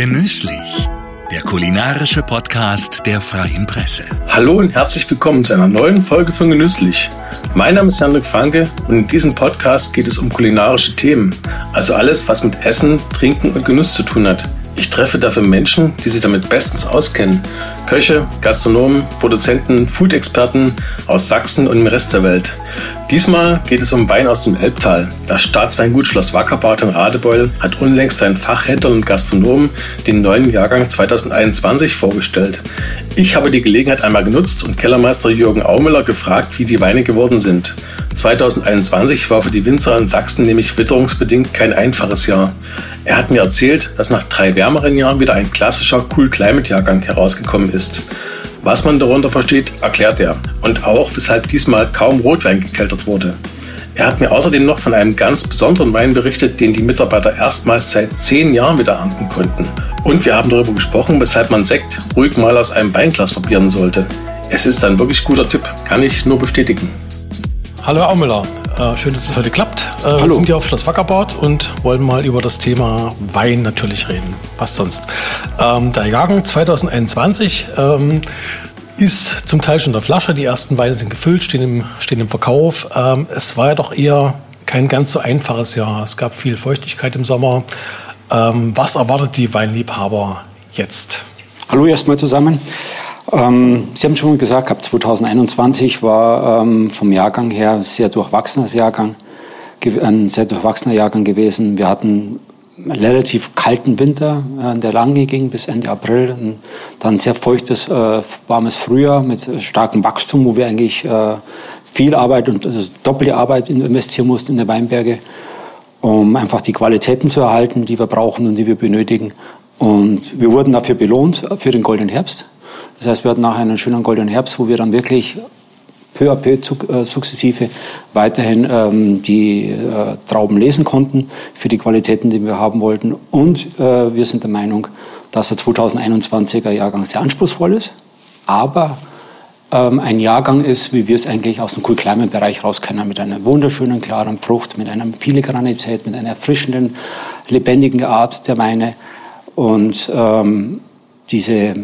Genüsslich, der kulinarische Podcast der Freien Presse. Hallo und herzlich willkommen zu einer neuen Folge von Genüsslich. Mein Name ist Hendrik Franke und in diesem Podcast geht es um kulinarische Themen, also alles, was mit Essen, Trinken und Genuss zu tun hat. Ich treffe dafür Menschen, die sich damit bestens auskennen. Köche, Gastronomen, Produzenten, Food-Experten aus Sachsen und dem Rest der Welt. Diesmal geht es um Wein aus dem Elbtal. Das Staatsweingut Schloss Wackerbad in Radebeul hat unlängst seinen Fachhändlern und Gastronomen den neuen Jahrgang 2021 vorgestellt. Ich habe die Gelegenheit einmal genutzt und Kellermeister Jürgen Aumüller gefragt, wie die Weine geworden sind. 2021 war für die Winzer in Sachsen nämlich witterungsbedingt kein einfaches Jahr. Er hat mir erzählt, dass nach drei wärmeren Jahren wieder ein klassischer Cool Climate Jahrgang herausgekommen ist. Was man darunter versteht, erklärt er. Und auch, weshalb diesmal kaum Rotwein gekeltert wurde. Er hat mir außerdem noch von einem ganz besonderen Wein berichtet, den die Mitarbeiter erstmals seit zehn Jahren wieder ernten konnten. Und wir haben darüber gesprochen, weshalb man Sekt ruhig mal aus einem Weinglas probieren sollte. Es ist ein wirklich guter Tipp, kann ich nur bestätigen. Hallo Aumüller, äh, schön, dass es heute klappt. Äh, Hallo. Wir sind hier auf Schloss Wackerbad und wollen mal über das Thema Wein natürlich reden. Was sonst? Ähm, der Jahrgang 2021 ähm, ist zum Teil schon in der Flasche. Die ersten Weine sind gefüllt, stehen im, stehen im Verkauf. Ähm, es war ja doch eher kein ganz so einfaches Jahr. Es gab viel Feuchtigkeit im Sommer. Ähm, was erwartet die Weinliebhaber jetzt? Hallo erstmal zusammen. Ähm, Sie haben schon gesagt, ab 2021 war ähm, vom Jahrgang her ein sehr durchwachsenes Jahrgang, ein sehr durchwachsener Jahrgang gewesen. Wir hatten einen relativ kalten Winter, äh, der lange ging bis Ende April. Dann sehr feuchtes, äh, warmes Frühjahr mit starkem Wachstum, wo wir eigentlich äh, viel Arbeit und also doppelte Arbeit investieren mussten in der Weinberge, um einfach die Qualitäten zu erhalten, die wir brauchen und die wir benötigen. Und wir wurden dafür belohnt, für den Goldenen Herbst. Das heißt, wir hatten nachher einen schönen Goldenen Herbst, wo wir dann wirklich peu à peu äh, sukzessive weiterhin ähm, die äh, Trauben lesen konnten für die Qualitäten, die wir haben wollten. Und äh, wir sind der Meinung, dass der 2021er Jahrgang sehr anspruchsvoll ist, aber ähm, ein Jahrgang ist, wie wir es eigentlich aus dem Cool Climate Bereich raus kennen, mit einer wunderschönen, klaren Frucht, mit einer Filigranität, mit einer erfrischenden, lebendigen Art der Weine. Und ähm, diese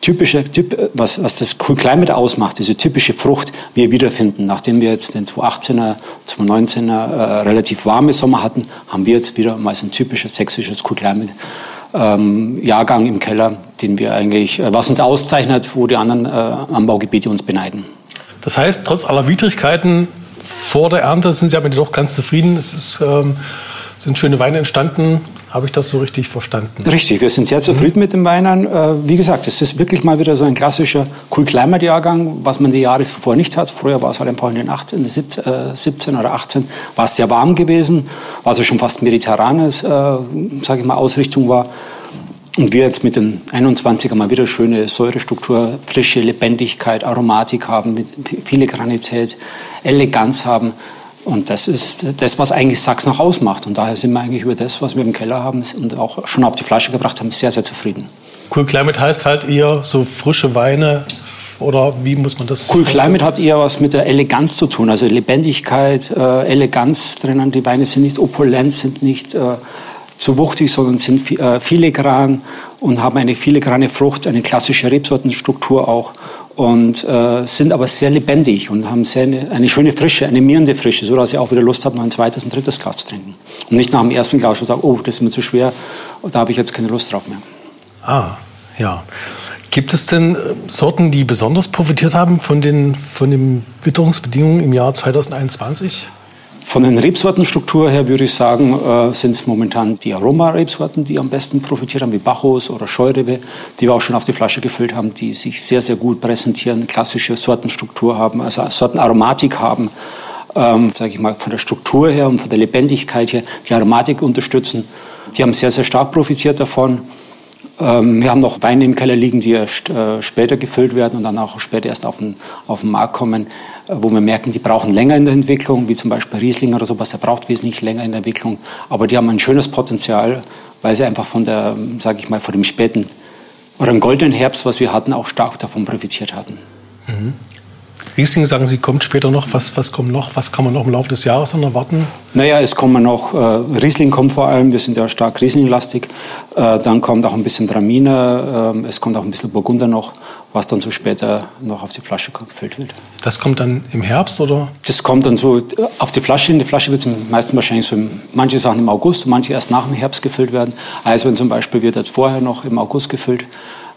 typische, typ, was, was das Cool Climate ausmacht, diese typische Frucht, wir wiederfinden. Nachdem wir jetzt den 2018er, 2019er äh, relativ warme Sommer hatten, haben wir jetzt wieder mal so ein typisches sächsisches Cool Climate ähm, Jahrgang im Keller, den wir eigentlich, äh, was uns auszeichnet, wo die anderen äh, Anbaugebiete uns beneiden. Das heißt, trotz aller Widrigkeiten vor der Ernte sind Sie aber doch ganz zufrieden. Es ist, ähm, sind schöne Weine entstanden. Habe ich das so richtig verstanden? Richtig, wir sind sehr zufrieden mit den Weinen. Äh, wie gesagt, es ist wirklich mal wieder so ein klassischer Cool Climate Jahrgang, was man die Jahre zuvor nicht hat. Früher war es halt einfach in den 18, 17 oder 18, war es sehr warm gewesen, war es schon fast mediterranes, äh, sage ich mal, Ausrichtung war. Und wir jetzt mit den 21er mal wieder schöne Säurestruktur, frische Lebendigkeit, Aromatik haben, mit Filigranität, Eleganz haben. Und das ist das, was eigentlich Sachsen noch ausmacht. Und daher sind wir eigentlich über das, was wir im Keller haben und auch schon auf die Flasche gebracht haben, sehr, sehr zufrieden. Cool Climate heißt halt eher so frische Weine oder wie muss man das? Cool Climate hat eher was mit der Eleganz zu tun, also Lebendigkeit, äh, Eleganz drinnen. Die Weine sind nicht opulent, sind nicht äh, zu wuchtig, sondern sind äh, filigran und haben eine filigrane Frucht, eine klassische Rebsortenstruktur auch und äh, sind aber sehr lebendig und haben sehr eine, eine, schöne Frische, eine mierende Frische, so dass ich auch wieder Lust habe, noch ein zweites, ein drittes Glas zu trinken. Und nicht nach dem ersten Glas schon sagen, oh, das ist mir zu schwer, da habe ich jetzt keine Lust drauf mehr. Ah, ja. Gibt es denn äh, Sorten, die besonders profitiert haben von den, von den Witterungsbedingungen im Jahr 2021? Von den Rebsortenstruktur her würde ich sagen, äh, sind es momentan die Aroma-Rebsorten, die am besten profitiert haben, wie Bacchus oder Scheurebe, die wir auch schon auf die Flasche gefüllt haben, die sich sehr, sehr gut präsentieren, klassische Sortenstruktur haben, also Sortenaromatik haben, ähm, sage ich mal, von der Struktur her und von der Lebendigkeit her, die Aromatik unterstützen. Die haben sehr, sehr stark profitiert davon. Ähm, wir haben noch Weine im Keller liegen, die erst äh, später gefüllt werden und dann auch später erst auf den, auf den Markt kommen, wo wir merken, die brauchen länger in der Entwicklung, wie zum Beispiel Riesling oder sowas, der braucht wesentlich länger in der Entwicklung. Aber die haben ein schönes Potenzial, weil sie einfach von der, sage ich mal, von dem späten oder dem goldenen Herbst, was wir hatten, auch stark davon profitiert hatten. Mhm. Riesling sagen Sie, kommt später noch. Was, was kommt noch? Was kann man noch im Laufe des Jahres dann erwarten? Naja, es kommen noch, äh, Riesling kommt vor allem, wir sind ja stark Riesling-lastig. Äh, dann kommt auch ein bisschen Traminer, äh, es kommt auch ein bisschen Burgunder noch, was dann so später noch auf die Flasche gefüllt wird. Das kommt dann im Herbst oder? Das kommt dann so auf die Flasche. In die Flasche wird es meistens wahrscheinlich so, manche Sachen im August, manche erst nach dem Herbst gefüllt werden. Eiswein zum Beispiel wird jetzt vorher noch im August gefüllt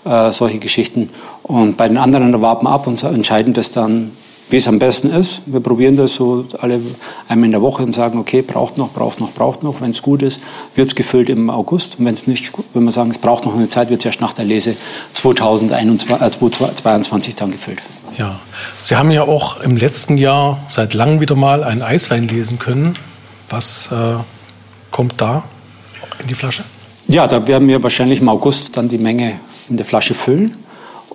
äh, solche Geschichten. Und bei den anderen warten wir ab und entscheiden das dann, wie es am besten ist. Wir probieren das so alle einmal in der Woche und sagen, okay, braucht noch, braucht noch, braucht noch. Wenn es gut ist, wird es gefüllt im August. Und wenn es nicht, wenn wir sagen, es braucht noch eine Zeit, wird es erst nach der Lese 2021, äh, 2022 dann gefüllt. Ja, Sie haben ja auch im letzten Jahr seit langem wieder mal einen Eiswein lesen können. Was äh, kommt da in die Flasche? Ja, da werden wir wahrscheinlich im August dann die Menge in der Flasche füllen.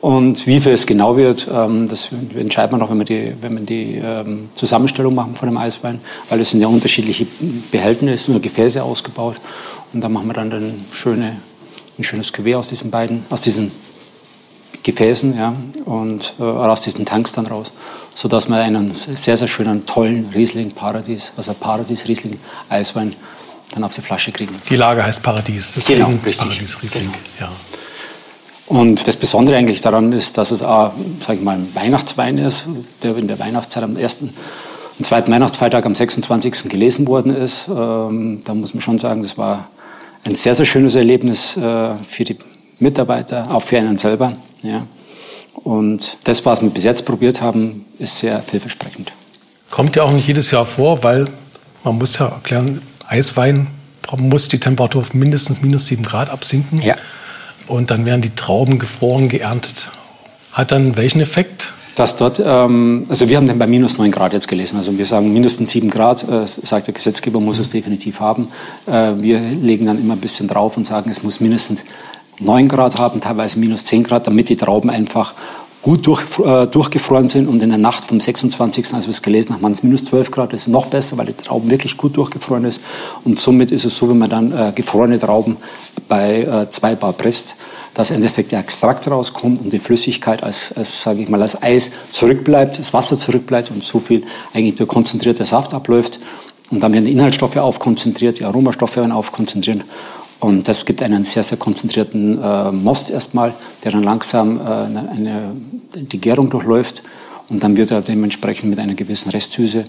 Und wie viel es genau wird, ähm, das entscheidet man noch, wenn wir die, wenn wir die ähm, Zusammenstellung machen von dem Eiswein, weil es sind ja unterschiedliche Behältnisse oder Gefäße ausgebaut. Und da machen wir dann ein, schöne, ein schönes Gewehr aus diesen beiden, aus diesen Gefäßen ja, und äh, aus diesen Tanks dann raus, sodass wir einen sehr, sehr schönen, tollen Riesling-Paradies, also Paradies-Riesling-Eiswein dann auf die Flasche kriegen. Die Lage heißt Paradies. Deswegen genau, richtig. Paradies Riesling. Genau. Ja. Und das Besondere eigentlich daran ist, dass es auch, sag ich mal, ein Weihnachtswein ist, der in der Weihnachtszeit am ersten am zweiten Weihnachtsfeiertag am 26. gelesen worden ist. Ähm, da muss man schon sagen, das war ein sehr, sehr schönes Erlebnis äh, für die Mitarbeiter, auch für einen selber. Ja. Und das, was wir bis jetzt probiert haben, ist sehr vielversprechend. Kommt ja auch nicht jedes Jahr vor, weil man muss ja erklären, Eiswein muss die Temperatur auf mindestens minus sieben Grad absinken. Ja und dann werden die Trauben gefroren geerntet. Hat dann welchen Effekt? Dass dort, ähm, also wir haben den bei minus 9 Grad jetzt gelesen. Also wir sagen mindestens 7 Grad, äh, sagt der Gesetzgeber, muss es definitiv haben. Äh, wir legen dann immer ein bisschen drauf und sagen, es muss mindestens 9 Grad haben, teilweise minus 10 Grad, damit die Trauben einfach gut durch, äh, durchgefroren sind und in der Nacht vom 26., als wir es gelesen haben, waren es minus 12 Grad, das ist noch besser, weil die Trauben wirklich gut durchgefroren ist und somit ist es so, wenn man dann äh, gefrorene Trauben bei äh, 2 Bar presst, dass im Endeffekt der Extrakt rauskommt und die Flüssigkeit als, als sage ich mal, als Eis zurückbleibt, das Wasser zurückbleibt und so viel eigentlich der konzentrierte Saft abläuft. Und dann werden die Inhaltsstoffe aufkonzentriert, die Aromastoffe werden aufkonzentriert. Und das gibt einen sehr, sehr konzentrierten äh, Most erstmal, der dann langsam äh, eine, eine, die Gärung durchläuft. Und dann wird er dementsprechend mit einer gewissen Resthüse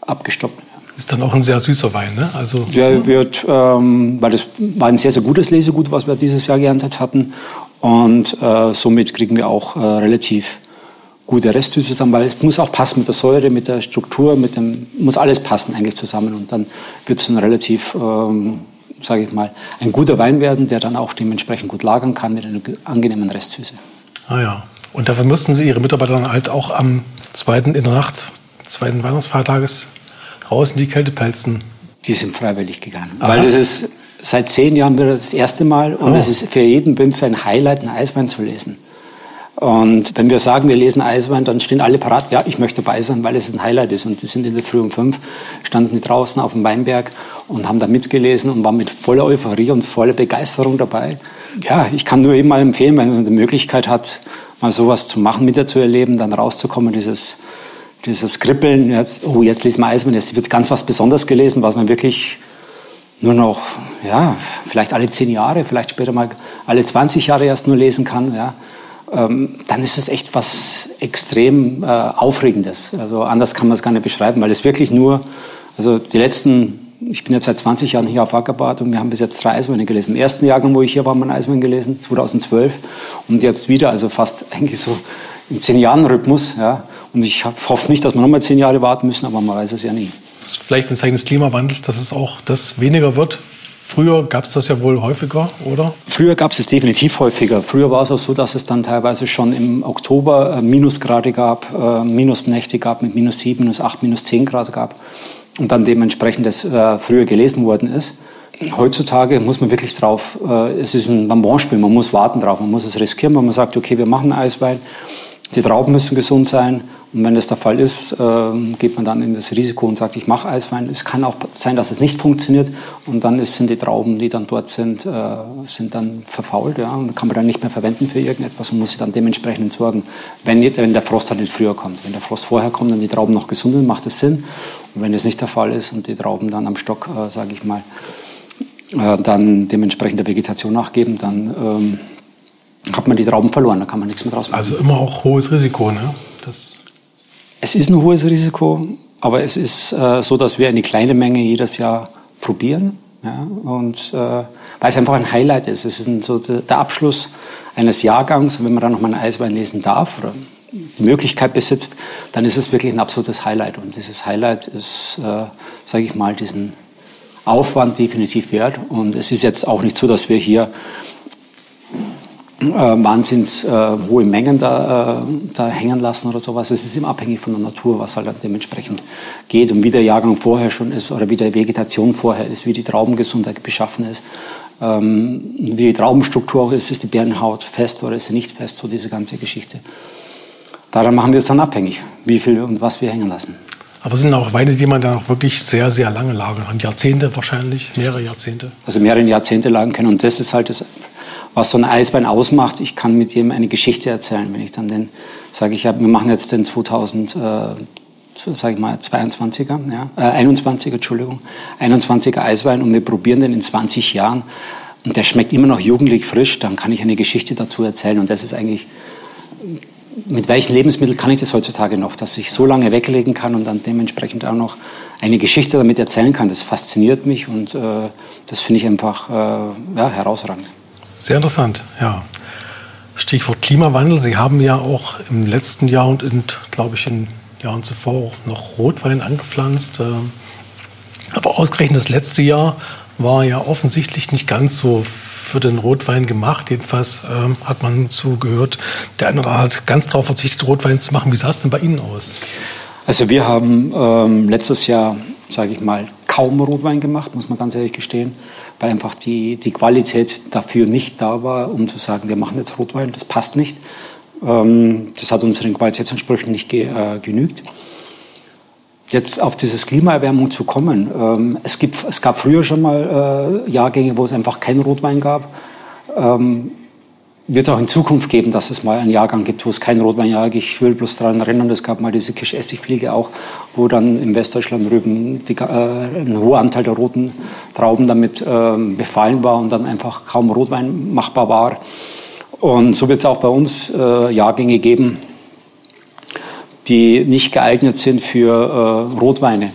abgestoppt. Ist dann auch ein sehr süßer Wein, ne? Also der wird, ähm, weil das war ein sehr, sehr gutes Lesegut, was wir dieses Jahr geerntet hatten. Und äh, somit kriegen wir auch äh, relativ gute Restsüße zusammen, weil es muss auch passen mit der Säure, mit der Struktur, mit dem, muss alles passen eigentlich zusammen. Und dann wird es ein relativ, ähm, sage ich mal, ein guter Wein werden, der dann auch dementsprechend gut lagern kann mit einer angenehmen Restsüße. Ah ja. Und dafür mussten Sie Ihre Mitarbeiter dann halt auch am zweiten in der Nacht, zweiten Weihnachtsfeiertages raus in die Kältepelzen? Die sind freiwillig gegangen. Aha. Weil das ist seit zehn Jahren wieder das erste Mal und es oh. ist für jeden Winzer ein Highlight, einen Eiswein zu lesen. Und wenn wir sagen, wir lesen Eiswein, dann stehen alle parat, ja, ich möchte dabei sein, weil es ein Highlight ist. Und die sind in der Früh um fünf, standen draußen auf dem Weinberg und haben da mitgelesen und waren mit voller Euphorie und voller Begeisterung dabei. Ja, ich kann nur eben mal empfehlen, wenn man die Möglichkeit hat, mal sowas zu machen, mit zu erleben, dann rauszukommen, dieses dieses Kribbeln, jetzt, oh, jetzt lesen wir Eismann, jetzt wird ganz was Besonderes gelesen, was man wirklich nur noch, ja, vielleicht alle zehn Jahre, vielleicht später mal alle 20 Jahre erst nur lesen kann, ja, dann ist es echt was extrem äh, Aufregendes. Also anders kann man es gar nicht beschreiben, weil es wirklich nur, also die letzten, ich bin jetzt seit 20 Jahren hier auf Ackerbad und wir haben bis jetzt drei Eisweine gelesen. Im ersten Jahrgang, wo ich hier war, haben wir einen Eiswein gelesen, 2012 und jetzt wieder, also fast eigentlich so im zehn Jahren Rhythmus, ja. Und ich hoffe nicht, dass wir nochmal zehn Jahre warten müssen, aber man weiß es ja nie. Das ist vielleicht ein Zeichen des Klimawandels, dass es auch das weniger wird. Früher gab es das ja wohl häufiger, oder? Früher gab es es definitiv häufiger. Früher war es auch so, dass es dann teilweise schon im Oktober äh, Minusgrade gab, äh, Minusnächte gab mit minus sieben, minus acht, minus zehn Grad gab und dann dementsprechend das äh, früher gelesen worden ist. Heutzutage muss man wirklich drauf, es ist ein Bonbonspiel, man muss warten drauf, man muss es riskieren, wenn man sagt, okay, wir machen Eiswein, die Trauben müssen gesund sein Und wenn das der Fall ist, äh, geht man dann in das Risiko und sagt, ich mache Eiswein. Es kann auch sein, dass es nicht funktioniert und dann sind die Trauben, die dann dort sind, äh, sind dann verfault ja, und kann man dann nicht mehr verwenden für irgendetwas und muss sie dann dementsprechend entsorgen, wenn, wenn der Frost halt nicht früher kommt. Wenn der Frost vorher kommt und die Trauben noch gesund sind, macht es Sinn. Und wenn das nicht der Fall ist und die Trauben dann am Stock, äh, sage ich mal, äh, dann dementsprechend der Vegetation nachgeben, dann ähm, hat man die Trauben verloren, da kann man nichts mehr draus machen. Also immer auch hohes Risiko, ne? Das es ist ein hohes Risiko, aber es ist äh, so, dass wir eine kleine Menge jedes Jahr probieren. Ja, und äh, weil es einfach ein Highlight ist. Es ist so der Abschluss eines Jahrgangs. Und wenn man dann nochmal einen Eiswein lesen darf oder die Möglichkeit besitzt, dann ist es wirklich ein absolutes Highlight. Und dieses Highlight ist, äh, sage ich mal, diesen Aufwand definitiv wert. Und es ist jetzt auch nicht so, dass wir hier äh, wahnsinns äh, hohe Mengen da, äh, da hängen lassen oder sowas. Es ist immer abhängig von der Natur, was halt dementsprechend geht und wie der Jahrgang vorher schon ist oder wie die Vegetation vorher ist, wie die Traubengesundheit beschaffen ist, ähm, wie die Traubenstruktur auch ist, ist die Bärenhaut fest oder ist sie nicht fest, so diese ganze Geschichte. Daran machen wir es dann abhängig, wie viel und was wir hängen lassen. Aber es sind auch Weine, die man dann auch wirklich sehr, sehr lange lagern Jahrzehnte wahrscheinlich, mehrere Jahrzehnte. Also mehrere Jahrzehnte lagern können. Und das ist halt das was so ein Eisbein ausmacht. Ich kann mit ihm eine Geschichte erzählen, wenn ich dann den sage, ich hab, wir machen jetzt den 2000, äh, sage ich mal 22er, ja, äh, 21er, Entschuldigung, 21er Eiswein und wir probieren den in 20 Jahren und der schmeckt immer noch jugendlich frisch, dann kann ich eine Geschichte dazu erzählen und das ist eigentlich mit welchen Lebensmitteln kann ich das heutzutage noch, dass ich so lange weglegen kann und dann dementsprechend auch noch eine Geschichte damit erzählen kann. Das fasziniert mich und äh, das finde ich einfach äh, ja, herausragend. Sehr interessant, ja. Stichwort Klimawandel. Sie haben ja auch im letzten Jahr und, in, glaube ich, in Jahren zuvor noch Rotwein angepflanzt. Äh, aber ausgerechnet das letzte Jahr war ja offensichtlich nicht ganz so für den Rotwein gemacht. Jedenfalls äh, hat man so gehört, der eine oder andere hat ganz darauf verzichtet, Rotwein zu machen. Wie sah es denn bei Ihnen aus? Also wir haben ähm, letztes Jahr, sage ich mal, kaum Rotwein gemacht, muss man ganz ehrlich gestehen weil einfach die, die Qualität dafür nicht da war, um zu sagen, wir machen jetzt Rotwein, das passt nicht. Ähm, das hat unseren Qualitätsansprüchen nicht äh, genügt. Jetzt auf dieses Klimaerwärmung zu kommen. Ähm, es, gibt, es gab früher schon mal äh, Jahrgänge, wo es einfach keinen Rotwein gab. Ähm, wird es auch in Zukunft geben, dass es mal einen Jahrgang gibt, wo es keinen Rotwein gibt. Ich will bloß daran erinnern, es gab mal diese Kirschessigfliege auch, wo dann in Westdeutschland Rüben die, äh, ein hoher Anteil der roten Trauben damit äh, befallen war und dann einfach kaum Rotwein machbar war. Und so wird es auch bei uns äh, Jahrgänge geben, die nicht geeignet sind für äh, Rotweine.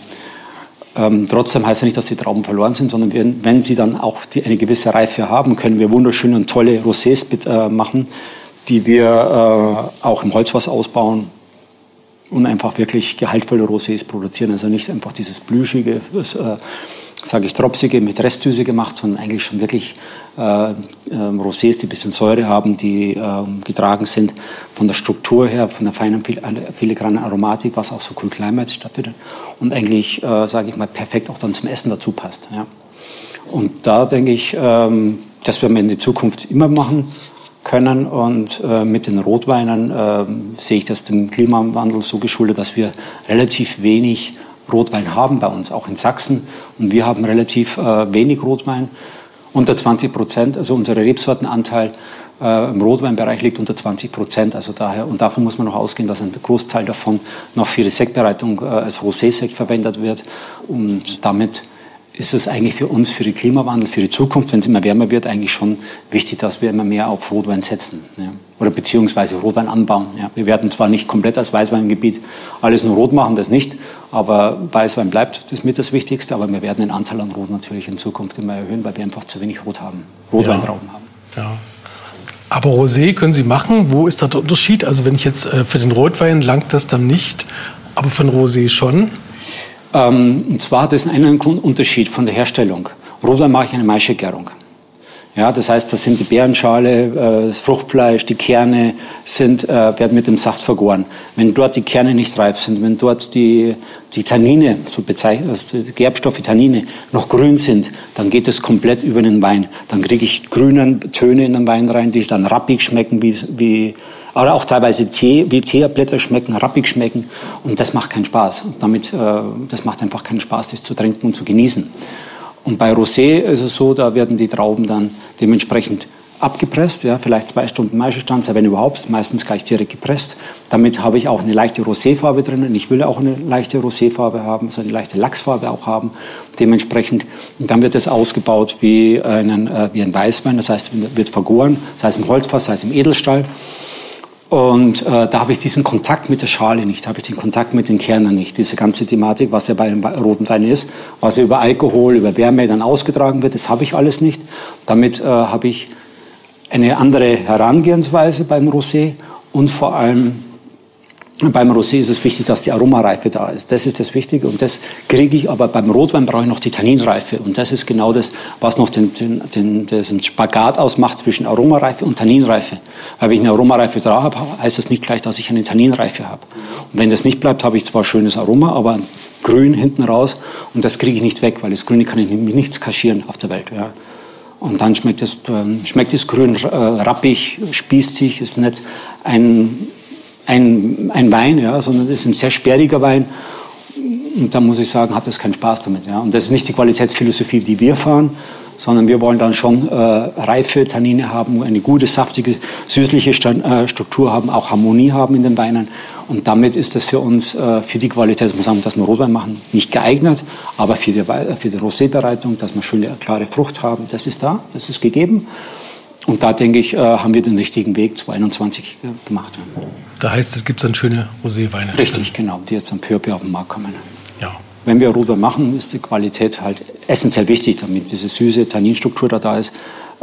Ähm, trotzdem heißt ja nicht, dass die Trauben verloren sind, sondern wenn, wenn sie dann auch die, eine gewisse Reife haben, können wir wunderschöne und tolle Rosés äh, machen, die wir äh, auch im Holzfass ausbauen und einfach wirklich gehaltvolle Rosés produzieren. Also nicht einfach dieses blüschige, äh, sage ich, tropsige mit Restsüße gemacht, sondern eigentlich schon wirklich äh, äh, Rosés, die ein bisschen Säure haben, die äh, getragen sind von der Struktur her, von der feinen filigranen Aromatik, was auch so Cool Climate stattfindet und eigentlich, äh, sage ich mal, perfekt auch dann zum Essen dazu passt. Ja. Und da denke ich, ähm, das werden wir in die Zukunft immer machen können. Und äh, mit den Rotweinen äh, sehe ich das dem Klimawandel so geschuldet, dass wir relativ wenig Rotwein haben bei uns, auch in Sachsen. Und wir haben relativ äh, wenig Rotwein, unter 20 Prozent. Also unser Rebsortenanteil äh, im Rotweinbereich liegt unter 20 Prozent. Also daher, und davon muss man noch ausgehen, dass ein Großteil davon noch für die Sektbereitung äh, als Rosé-Sekt verwendet wird. Und damit ist es eigentlich für uns, für den Klimawandel, für die Zukunft, wenn es immer wärmer wird, eigentlich schon wichtig, dass wir immer mehr auf Rotwein setzen. Ja. Oder beziehungsweise Rotwein anbauen. Ja. Wir werden zwar nicht komplett als Weißweingebiet alles nur rot machen, das nicht, aber Weißwein bleibt das mit das Wichtigste, aber wir werden den Anteil an Rot natürlich in Zukunft immer erhöhen, weil wir einfach zu wenig Rot haben, Rotweintrauben ja. haben. Ja. Aber Rosé können Sie machen. Wo ist da der Unterschied? Also wenn ich jetzt äh, für den Rotwein langt das dann nicht, aber für den Rosé schon. Ähm, und zwar hat es einen Unterschied von der Herstellung. Rotwein mache ich eine Maischegärung. Ja, das heißt, das sind die Beerenschale, äh, das Fruchtfleisch, die Kerne sind, äh, werden mit dem Saft vergoren. Wenn dort die Kerne nicht reif sind, wenn dort die, die Tannine, so bezeichnet, also die Gerbstoffe, Tannine, noch grün sind, dann geht es komplett über den Wein. Dann kriege ich grüne Töne in den Wein rein, die dann rappig schmecken, wie, wie aber auch teilweise Tee, wie Teeblätter schmecken, rappig schmecken. Und das macht keinen Spaß. Und damit, äh, das macht einfach keinen Spaß, das zu trinken und zu genießen. Und bei Rosé ist es so, da werden die Trauben dann dementsprechend abgepresst, ja, vielleicht zwei Stunden Maischestanze, wenn überhaupt, meistens gleich direkt gepresst. Damit habe ich auch eine leichte Roséfarbe drinnen. Ich will auch eine leichte Roséfarbe haben, so eine leichte Lachsfarbe auch haben. Dementsprechend, und dann wird es ausgebaut wie, einen, äh, wie ein Weißwein, das heißt, wird vergoren, sei es im Holzfass, sei es im Edelstahl. Und äh, da habe ich diesen Kontakt mit der Schale nicht, habe ich den Kontakt mit den Kernen nicht. Diese ganze Thematik, was ja bei einem roten Wein ist, was ja über Alkohol, über Wärme dann ausgetragen wird, das habe ich alles nicht. Damit äh, habe ich eine andere Herangehensweise beim Rosé und vor allem beim Rosé ist es wichtig, dass die Aromareife da ist. Das ist das Wichtige und das kriege ich, aber beim Rotwein brauche ich noch die Tanninreife und das ist genau das, was noch den, den, den, den Spagat ausmacht zwischen Aromareife und Tanninreife. Weil wenn ich eine Aromareife da habe, heißt das nicht gleich, dass ich eine Tanninreife habe. Und wenn das nicht bleibt, habe ich zwar schönes Aroma, aber grün hinten raus und das kriege ich nicht weg, weil das Grüne kann ich mit nichts kaschieren auf der Welt. Ja. Und dann schmeckt es, äh, schmeckt es grün äh, rappig, spießig, ist nicht ein, ein, ein Wein, ja, sondern es ist ein sehr sperriger Wein. Und da muss ich sagen, hat es keinen Spaß damit. Ja. Und das ist nicht die Qualitätsphilosophie, die wir fahren, sondern wir wollen dann schon äh, reife Tannine haben, eine gute, saftige, süßliche Stand, äh, Struktur haben, auch Harmonie haben in den Weinen. Und damit ist das für uns, äh, für die Qualität, muss sagen, dass wir Rotwein machen, nicht geeignet, aber für die, für die Rosé-Bereitung, dass wir schöne, klare Frucht haben, das ist da, das ist gegeben. Und da denke ich, äh, haben wir den richtigen Weg 2021 gemacht. Da heißt es, gibt dann schöne Roséweine. Richtig, genau, die jetzt am peu auf den Markt kommen. Ja. Wenn wir Rotwein machen, ist die Qualität halt essentiell wichtig, damit diese süße Tanninstruktur da, da ist,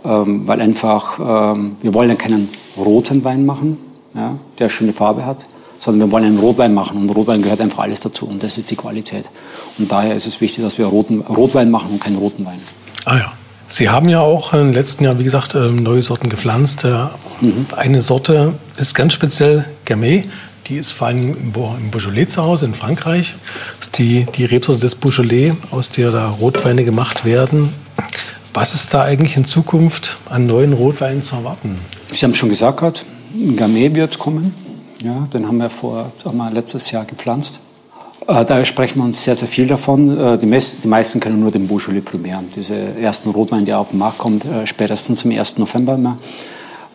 ähm, weil einfach, ähm, wir wollen ja keinen roten Wein machen, ja, der schöne Farbe hat, sondern wir wollen einen Rotwein machen. Und Rotwein gehört einfach alles dazu und das ist die Qualität. Und daher ist es wichtig, dass wir roten, Rotwein machen und keinen roten Wein. Ah ja. Sie haben ja auch im letzten Jahr, wie gesagt, ähm, neue Sorten gepflanzt. Mhm. Eine Sorte ist ganz speziell Gamay. Die ist vor allem im Beaujolais zu Hause in Frankreich. Das ist die, die Rebsorte des Beaujolais, aus der da Rotweine gemacht werden. Was ist da eigentlich in Zukunft an neuen Rotweinen zu erwarten? Sie haben schon gesagt, Gamay wird kommen. Ja, den haben wir vor, sagen wir, letztes Jahr gepflanzt. Äh, da sprechen wir uns sehr, sehr viel davon. Äh, die, meisten, die meisten kennen nur den Beaujolais Primaire, diese ersten Rotwein, der auf den Markt kommt, äh, spätestens zum 1. November immer.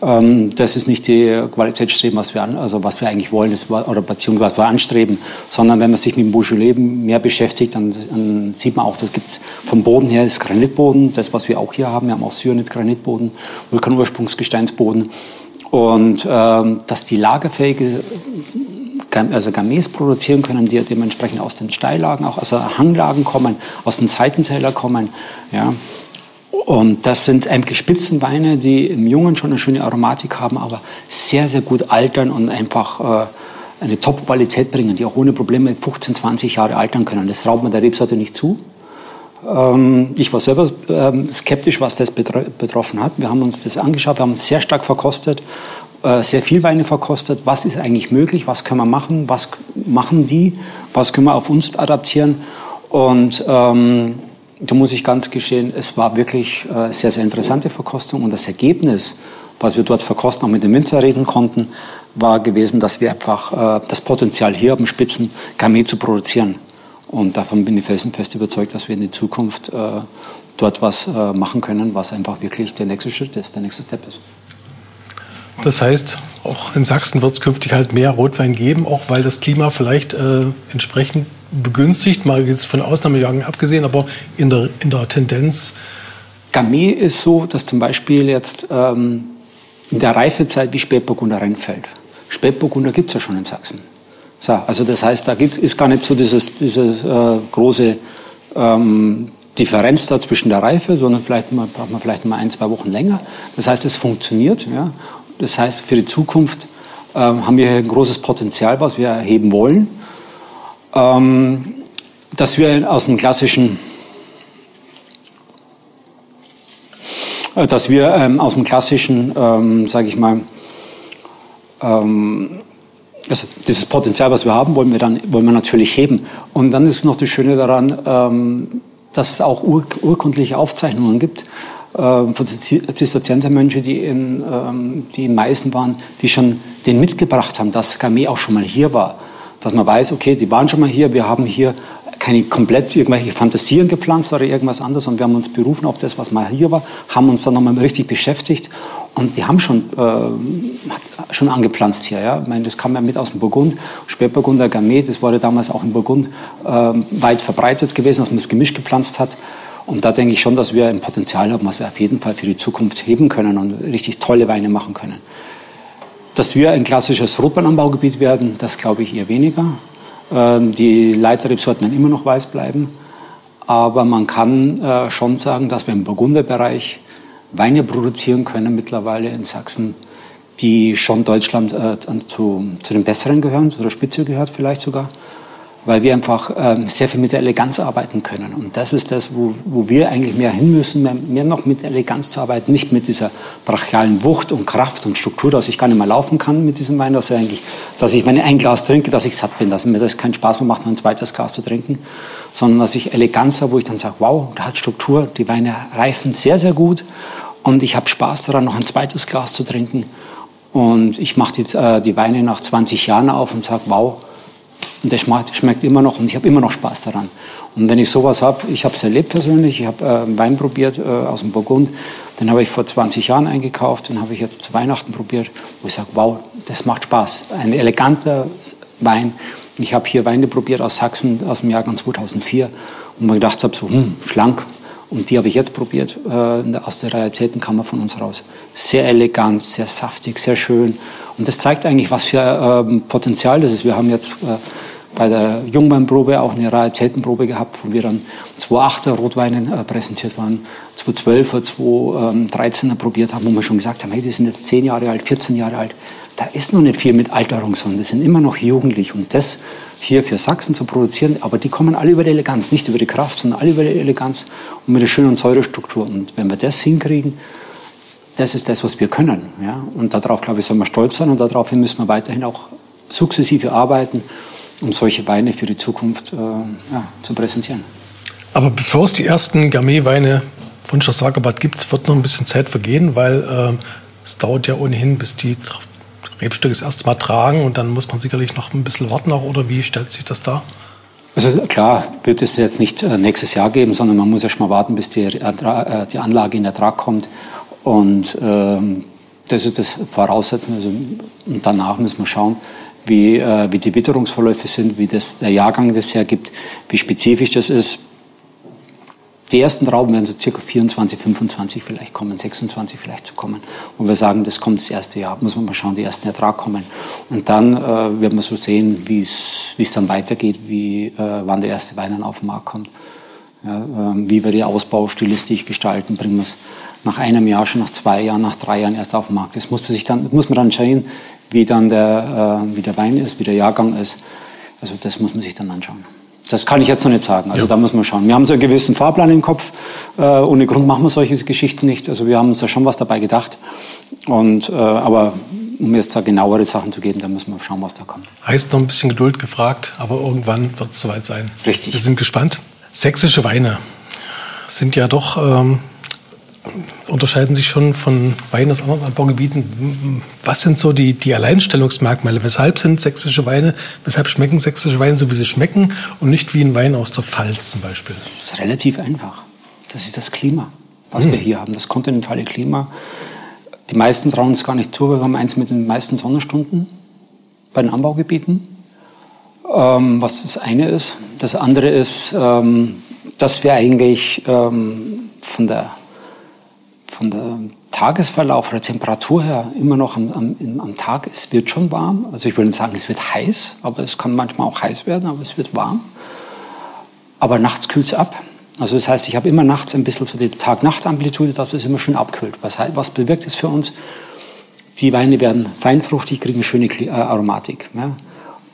Ähm, das ist nicht die Qualitätsstreben, was wir, also was wir eigentlich wollen, oder beziehungsweise wir anstreben, sondern wenn man sich mit dem Beaujolais mehr beschäftigt, dann, dann sieht man auch, das gibt vom Boden her ist Granitboden, das was wir auch hier haben, wir haben auch Syenit-Granitboden, Vulkanursprungsgesteinsboden und ähm, dass die lagerfähige also Gamés produzieren können, die dementsprechend aus den Steillagen, auch aus den Hanglagen kommen, aus den Seitentälern kommen. Ja. Und das sind eigentlich Spitzenweine, die im Jungen schon eine schöne Aromatik haben, aber sehr, sehr gut altern und einfach äh, eine Top-Qualität bringen, die auch ohne Probleme 15, 20 Jahre altern können. Das traut man der Rebsorte nicht zu. Ähm, ich war selber ähm, skeptisch, was das betroffen hat. Wir haben uns das angeschaut, wir haben uns sehr stark verkostet, sehr viel Weine verkostet. Was ist eigentlich möglich? Was können wir machen? Was machen die? Was können wir auf uns adaptieren? Und ähm, da muss ich ganz gestehen, es war wirklich äh, sehr, sehr interessante Verkostung. Und das Ergebnis, was wir dort verkosten, auch mit den Winzer reden konnten, war gewesen, dass wir einfach äh, das Potenzial hier haben, Spitzen Gamay zu produzieren. Und davon bin ich felsenfest überzeugt, dass wir in die Zukunft äh, dort was äh, machen können, was einfach wirklich der nächste Schritt ist, der nächste Step ist. Das heißt, auch in Sachsen wird es künftig halt mehr Rotwein geben, auch weil das Klima vielleicht äh, entsprechend begünstigt, mal jetzt von Ausnahmejahren abgesehen, aber in der, in der Tendenz. Gamay ist so, dass zum Beispiel jetzt ähm, in der Reifezeit wie Spätburgunder reinfällt. Spätburgunder gibt es ja schon in Sachsen. So, also das heißt, da gibt, ist gar nicht so dieses, diese äh, große ähm, Differenz da zwischen der Reife, sondern vielleicht mal, braucht man vielleicht mal ein, zwei Wochen länger. Das heißt, es funktioniert. Ja? Das heißt, für die Zukunft ähm, haben wir ein großes Potenzial, was wir erheben wollen. Ähm, dass wir aus dem klassischen äh, dass wir ähm, aus dem klassischen, ähm, sage ich mal, ähm, also dieses Potenzial, was wir haben, wollen wir dann wollen wir natürlich heben. Und dann ist noch das Schöne daran, ähm, dass es auch ur urkundliche Aufzeichnungen gibt, von Zisterziensermönche, die in, ähm, die in Meißen waren, die schon den mitgebracht haben, dass Gamay auch schon mal hier war. Dass man weiß, okay, die waren schon mal hier, wir haben hier keine komplett irgendwelche Fantasien gepflanzt oder irgendwas anderes, sondern wir haben uns berufen auf das, was mal hier war, haben uns dann nochmal richtig beschäftigt und die haben schon, äh, schon angepflanzt hier. Ja? Ich meine, das kam ja mit aus dem Burgund, Spätburgunder Gamay, das wurde damals auch in Burgund äh, weit verbreitet gewesen, dass man das Gemisch gepflanzt hat. Und da denke ich schon, dass wir ein Potenzial haben, was wir auf jeden Fall für die Zukunft heben können und richtig tolle Weine machen können. Dass wir ein klassisches Rotweinanbaugebiet werden, das glaube ich eher weniger. Ähm, die Leiterrebsorten werden immer noch weiß bleiben. Aber man kann äh, schon sagen, dass wir im Burgunderbereich Weine produzieren können mittlerweile in Sachsen, die schon Deutschland äh, zu, zu den Besseren gehören, zu der Spitze gehört vielleicht sogar weil wir einfach ähm, sehr viel mit der Eleganz arbeiten können. Und das ist das, wo, wo wir eigentlich mehr hin müssen, mehr, mehr, noch mit Eleganz zu arbeiten, nicht mit dieser brachialen Wucht und Kraft und Struktur, dass ich gar nicht mehr laufen kann mit diesem Wein, dass, eigentlich, dass ich, wenn ich ein Glas trinke, dass ich satt bin, dass mir das keinen Spaß mehr macht, noch ein zweites Glas zu trinken, sondern dass ich Eleganz habe, wo ich dann sage, wow, da hat Struktur, die Weine reifen sehr, sehr gut und ich habe Spaß daran, noch ein zweites Glas zu trinken. Und ich mache die, äh, die Weine nach 20 Jahren auf und sage, wow, und der schmeckt, immer noch und ich habe immer noch Spaß daran. Und wenn ich sowas habe, ich habe es erlebt persönlich, ich habe äh, Wein probiert äh, aus dem Burgund, den habe ich vor 20 Jahren eingekauft, den habe ich jetzt zu Weihnachten probiert, wo ich sage, wow, das macht Spaß. Ein eleganter Wein. Ich habe hier Weine probiert aus Sachsen aus dem Jahrgang 2004 und mir gedacht habe, so hm, schlank. Und die habe ich jetzt probiert äh, aus der Realitätenkammer von uns raus. Sehr elegant, sehr saftig, sehr schön. Und das zeigt eigentlich, was für ähm, Potenzial das ist. Wir haben jetzt äh, bei der Jungweinprobe auch eine Raritätenprobe gehabt, wo wir dann 2,8er Rotweine äh, präsentiert waren, 2,12er, 2,13er probiert haben, wo wir schon gesagt haben, hey, die sind jetzt 10 Jahre alt, 14 Jahre alt. Da ist noch nicht viel mit Alterung, sondern die sind immer noch jugendlich. Und das hier für Sachsen zu produzieren, aber die kommen alle über die Eleganz, nicht über die Kraft, sondern alle über die Eleganz und mit der schönen Säurestruktur. Und wenn wir das hinkriegen, das ist das, was wir können. Ja? Und darauf, glaube ich, sollen wir stolz sein und darauf müssen wir weiterhin auch sukzessive arbeiten um solche Weine für die Zukunft äh, ja, zu präsentieren. Aber bevor es die ersten Gamay-Weine von Schloss Sagerbad gibt, wird noch ein bisschen Zeit vergehen, weil äh, es dauert ja ohnehin, bis die Rebstücke das erste Mal tragen und dann muss man sicherlich noch ein bisschen warten auch, oder wie stellt sich das dar? Also klar wird es jetzt nicht äh, nächstes Jahr geben, sondern man muss erst mal warten, bis die, äh, die Anlage in Ertrag kommt. Und ähm, das ist das Voraussetzen. Also, und danach müssen wir schauen, wie, äh, wie die Witterungsverläufe sind, wie das, der Jahrgang das hergibt, wie spezifisch das ist. Die ersten Trauben werden so circa 24, 25 vielleicht kommen, 26 vielleicht zu kommen. Und wir sagen, das kommt das erste Jahr, muss man mal schauen, die ersten Ertrag kommen. Und dann äh, wird man so sehen, wie es dann weitergeht, wie, äh, wann der erste Wein dann auf den Markt kommt. Ja, äh, wie wir die Ausbaustilistisch gestalten, bringen wir es nach einem Jahr, schon nach zwei Jahren, nach drei Jahren erst auf den Markt. Das musste sich dann, muss man dann schauen, wie dann der, äh, wie der Wein ist, wie der Jahrgang ist. Also das muss man sich dann anschauen. Das kann ich jetzt noch nicht sagen. Also ja. da muss man schauen. Wir haben so einen gewissen Fahrplan im Kopf. Äh, ohne Grund machen wir solche Geschichten nicht. Also wir haben uns da schon was dabei gedacht. Und, äh, aber um jetzt da genauere Sachen zu geben, da müssen wir schauen, was da kommt. Heißt noch ein bisschen Geduld gefragt, aber irgendwann wird es soweit sein. Richtig. Wir sind gespannt. Sächsische Weine sind ja doch ähm, unterscheiden sich schon von Weinen aus anderen Anbaugebieten. Was sind so die, die Alleinstellungsmerkmale? Weshalb sind sächsische Weine, weshalb schmecken sächsische Weine so, wie sie schmecken und nicht wie ein Wein aus der Pfalz zum Beispiel? Das ist relativ einfach. Das ist das Klima, was hm. wir hier haben, das kontinentale Klima. Die meisten trauen es gar nicht zu, weil wir haben eins mit den meisten Sonnenstunden bei den Anbaugebieten. Ähm, was das eine ist. Das andere ist, ähm, dass wir eigentlich ähm, von der von der Tagesverlauf oder Temperatur her immer noch am, am, am, Tag, es wird schon warm. Also ich würde sagen, es wird heiß, aber es kann manchmal auch heiß werden, aber es wird warm. Aber nachts kühlt es ab. Also das heißt, ich habe immer nachts ein bisschen so die Tag-Nacht-Amplitude, dass es immer schön abkühlt. Was, was bewirkt es für uns? Die Weine werden feinfruchtig, kriegen schöne äh, Aromatik. Ja?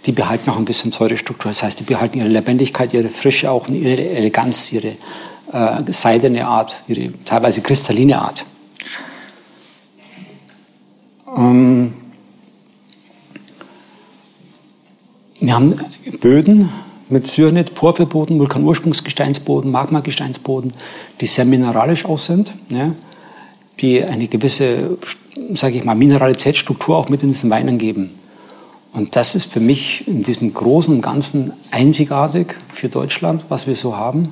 Die behalten auch ein bisschen Säurestruktur. Das heißt, die behalten ihre Lebendigkeit, ihre Frische, auch ihre Eleganz, ihre äh, seidene Art, ihre teilweise kristalline Art. Ähm, wir haben Böden, mit Cyanid, Porphyrboden, Vulkanursprungsgesteinsboden, Magmagesteinsboden, die sehr mineralisch aus sind, ja, die eine gewisse, sage ich mal, Mineralitätsstruktur auch mit in diesen Weinen geben. Und das ist für mich in diesem großen und Ganzen einzigartig für Deutschland, was wir so haben,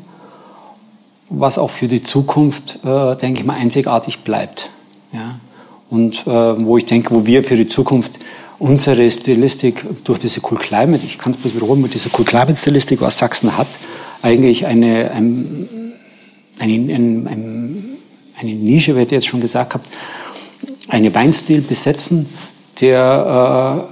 was auch für die Zukunft, äh, denke ich mal, einzigartig bleibt. Ja. Und äh, wo ich denke, wo wir für die Zukunft unsere Stilistik durch diese Cool Climate, ich kann es bloß wiederholen, mit dieser Cool Climate Stilistik, was Sachsen hat, eigentlich eine, ein, eine, eine, eine Nische, ich jetzt schon gesagt habe, einen Weinstil besetzen, der,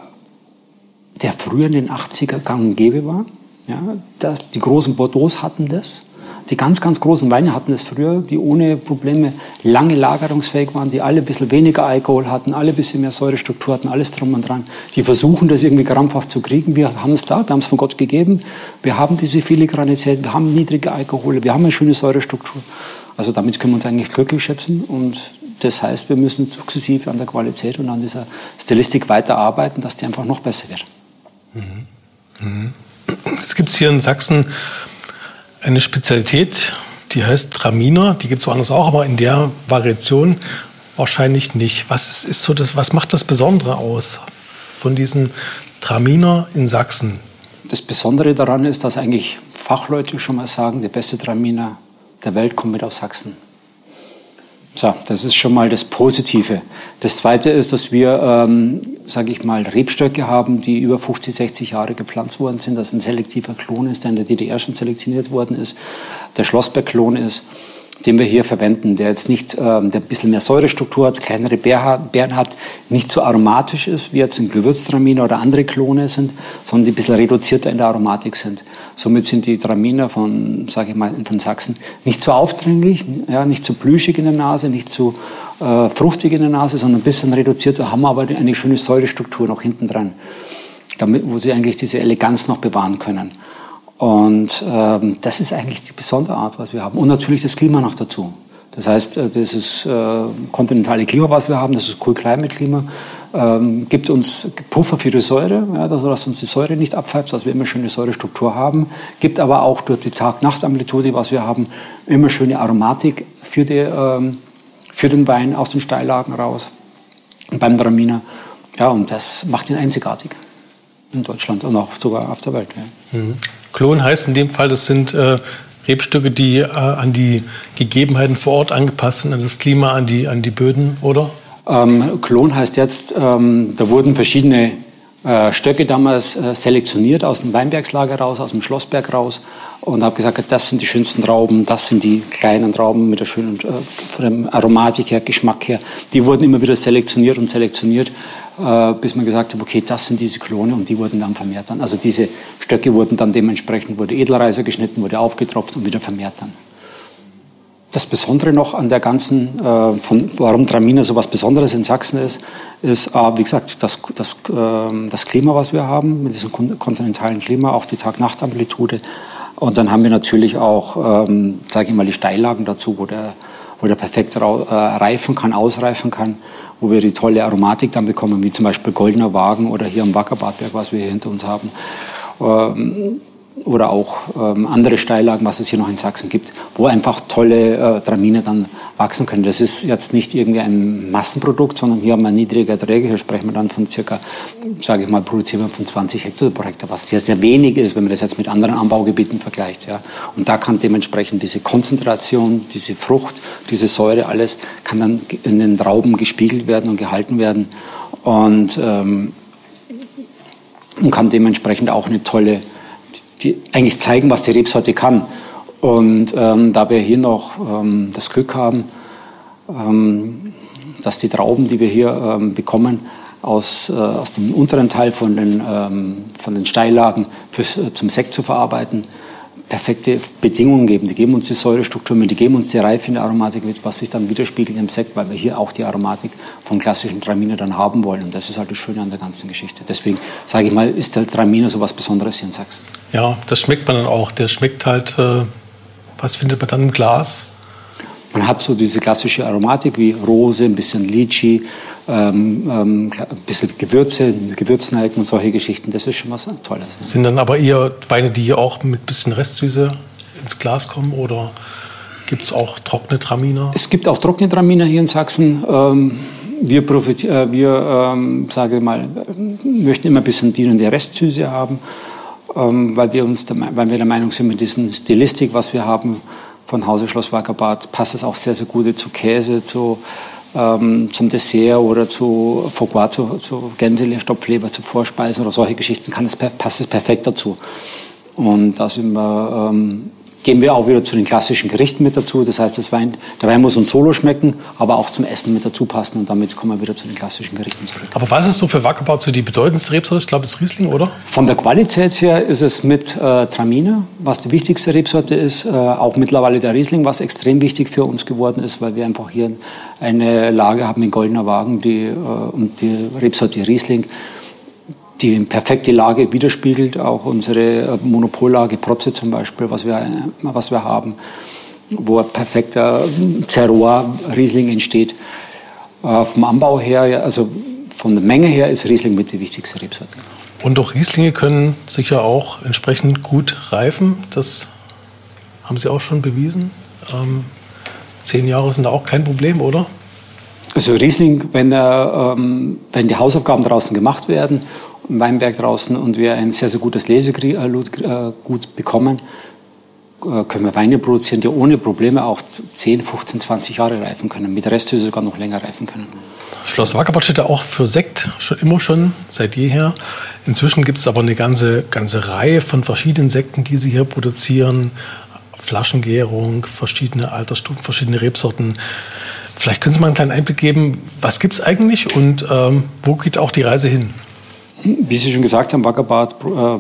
äh, der früher in den 80er gang und gäbe war. Ja, das, die großen Bordeaux hatten das. Die ganz, ganz großen Weine hatten das früher, die ohne Probleme lange lagerungsfähig waren, die alle ein bisschen weniger Alkohol hatten, alle ein bisschen mehr Säurestruktur hatten, alles drum und dran. Die versuchen das irgendwie krampfhaft zu kriegen. Wir haben es da, wir haben es von Gott gegeben. Wir haben diese Filigranität, wir haben niedrige Alkohole, wir haben eine schöne Säurestruktur. Also damit können wir uns eigentlich glücklich schätzen und das heißt, wir müssen sukzessive an der Qualität und an dieser Stilistik weiterarbeiten, dass die einfach noch besser wird. Mhm. Mhm. Jetzt gibt es hier in Sachsen eine Spezialität, die heißt Traminer. Die gibt es woanders auch, aber in der Variation wahrscheinlich nicht. Was ist so das, was macht das Besondere aus von diesen Traminer in Sachsen? Das Besondere daran ist, dass eigentlich Fachleute schon mal sagen, der beste Traminer der Welt kommt mit aus Sachsen. So, das ist schon mal das Positive. Das Zweite ist, dass wir, ähm, sage ich mal, Rebstöcke haben, die über 50, 60 Jahre gepflanzt worden sind. Das ein selektiver Klon ist, der in der DDR schon selektioniert worden ist. Der Schlossberg-Klon ist den wir hier verwenden, der jetzt nicht, ähm, der ein bisschen mehr Säurestruktur hat, kleinere Beeren hat, nicht so aromatisch ist, wie jetzt ein Gewürztraminer oder andere Klone sind, sondern die ein bisschen reduzierter in der Aromatik sind. Somit sind die Traminer von, sage ich mal, von Sachsen nicht zu aufdringlich, ja, nicht zu plüschig in der Nase, nicht zu äh, fruchtig in der Nase, sondern ein bisschen reduzierter, haben aber eine schöne Säurestruktur noch hinten dran, damit, wo sie eigentlich diese Eleganz noch bewahren können. Und ähm, das ist eigentlich die besondere Art, was wir haben. Und natürlich das Klima noch dazu. Das heißt, äh, das ist äh, kontinentale Klima, was wir haben, das ist Cool Climate Klima, ähm, gibt uns Puffer für die Säure, ja, dass uns die Säure nicht abpfeift, dass wir immer schöne Säurestruktur haben, gibt aber auch durch die Tag-Nacht-Amplitude, was wir haben, immer schöne Aromatik für, die, ähm, für den Wein aus den Steillagen raus beim Draminer. Ja, und das macht ihn einzigartig in Deutschland und auch sogar auf der Welt. Ja. Mhm. Klon heißt in dem Fall, das sind äh, Rebstücke, die äh, an die Gegebenheiten vor Ort angepasst sind, an das Klima, an die, an die Böden, oder? Ähm, Klon heißt jetzt, ähm, da wurden verschiedene äh, Stöcke damals äh, selektioniert aus dem Weinbergslager raus, aus dem Schlossberg raus und habe gesagt, das sind die schönsten Trauben, das sind die kleinen Trauben mit der schönen äh, Aromatik her, Geschmack her. Die wurden immer wieder selektioniert und selektioniert äh, bis man gesagt hat, okay, das sind diese Klone und die wurden dann vermehrt dann. Also diese Stöcke wurden dann dementsprechend, wurde Edelreiser geschnitten, wurde aufgetropft und wieder vermehrt dann. Das Besondere noch an der ganzen, äh, von, warum Traminer so was Besonderes in Sachsen ist, ist, äh, wie gesagt, das, das, äh, das Klima, was wir haben, mit diesem kontinentalen Klima, auch die Tag-Nacht-Amplitude. Und dann haben wir natürlich auch, ähm, sage ich mal, die Steillagen dazu, wo der, wo der perfekt äh, reifen kann, ausreifen kann wo wir die tolle Aromatik dann bekommen, wie zum Beispiel Goldener Wagen oder hier am Wackerbadberg, was wir hier hinter uns haben. Ähm, oder auch ähm, andere Steillagen, was es hier noch in Sachsen gibt, wo einfach tolle äh, Tramine dann wachsen können. Das ist jetzt nicht irgendwie ein Massenprodukt, sondern hier haben wir niedrige Erträge. Hier sprechen wir dann von circa, sage ich mal, produzieren wir von 20 Hektar pro Hektar, was sehr, sehr wenig ist, wenn man das jetzt mit anderen Anbaugebieten vergleicht. Ja. Und da kann dementsprechend diese Konzentration, diese Frucht, diese Säure, alles kann dann in den Trauben gespiegelt werden und gehalten werden und, ähm, und kann dementsprechend auch eine tolle die eigentlich zeigen, was die Rebsorte kann. Und ähm, da wir hier noch ähm, das Glück haben, ähm, dass die Trauben, die wir hier ähm, bekommen, aus, äh, aus dem unteren Teil von den, ähm, von den Steillagen fürs, äh, zum Sekt zu verarbeiten, perfekte Bedingungen geben. Die geben uns die Säurestruktur mit, die geben uns die Reife in der Aromatik mit, was sich dann widerspiegelt im Sekt, weil wir hier auch die Aromatik von klassischen Traminer dann haben wollen. Und das ist halt das Schöne an der ganzen Geschichte. Deswegen sage ich mal, ist der Traminer so was Besonderes hier in Sachsen. Ja, das schmeckt man dann auch. Der schmeckt halt, äh, was findet man dann im Glas? Man hat so diese klassische Aromatik wie Rose, ein bisschen Lychee, ähm, ähm, ein bisschen Gewürze, Gewürznelken und solche Geschichten. Das ist schon was Tolles. Sind dann aber eher Weine, die hier auch mit ein bisschen Restsüße ins Glas kommen oder gibt es auch trockene Traminer? Es gibt auch trockene Traminer hier in Sachsen. Ähm, wir, äh, wir ähm, sage mal, möchten immer ein bisschen dienende Restsüße haben, ähm, weil, wir uns der, weil wir der Meinung sind, mit diesem Stilistik, was wir haben von Hause Schloss Wackerbad, passt es auch sehr, sehr gut zu Käse, zu, ähm, zum Dessert oder zu Foie zu, zu Gänsele, Stopfleber, zu Vorspeisen oder solche Geschichten, kann es, passt es perfekt dazu. Und da sind wir ähm, gehen wir auch wieder zu den klassischen Gerichten mit dazu. Das heißt, das Wein, der Wein muss uns solo schmecken, aber auch zum Essen mit dazu passen und damit kommen wir wieder zu den klassischen Gerichten zurück. Aber was ist so für Wackerbau so die bedeutendste Rebsorte? Ich glaube, das ist Riesling, oder? Von der Qualität her ist es mit äh, Traminer, was die wichtigste Rebsorte ist. Äh, auch mittlerweile der Riesling, was extrem wichtig für uns geworden ist, weil wir einfach hier eine Lage haben in Goldener Wagen die, äh, und die Rebsorte Riesling die perfekte Lage widerspiegelt, auch unsere Monopollage Protze zum Beispiel, was wir, was wir haben, wo ein perfekter Terroir-Riesling entsteht. Äh, vom Anbau her, also von der Menge her ist Riesling mit die wichtigste Rebsorte. Und auch Rieslinge können sicher auch entsprechend gut reifen. Das haben Sie auch schon bewiesen. Ähm, zehn Jahre sind da auch kein Problem, oder? Also Riesling, wenn, er, ähm, wenn die Hausaufgaben draußen gemacht werden im Weinberg draußen und wir ein sehr, sehr gutes Lesegut äh, bekommen, äh, können wir Weine produzieren, die ohne Probleme auch 10, 15, 20 Jahre reifen können. Mit Resthüse sogar noch länger reifen können. Schloss Wackerbad steht ja auch für Sekt, schon immer schon, seit jeher. Inzwischen gibt es aber eine ganze, ganze Reihe von verschiedenen Sekten, die Sie hier produzieren. Flaschengärung, verschiedene Altersstufen, verschiedene Rebsorten. Vielleicht können Sie mal einen kleinen Einblick geben, was gibt es eigentlich und ähm, wo geht auch die Reise hin? Wie Sie schon gesagt haben, Wackerbad äh,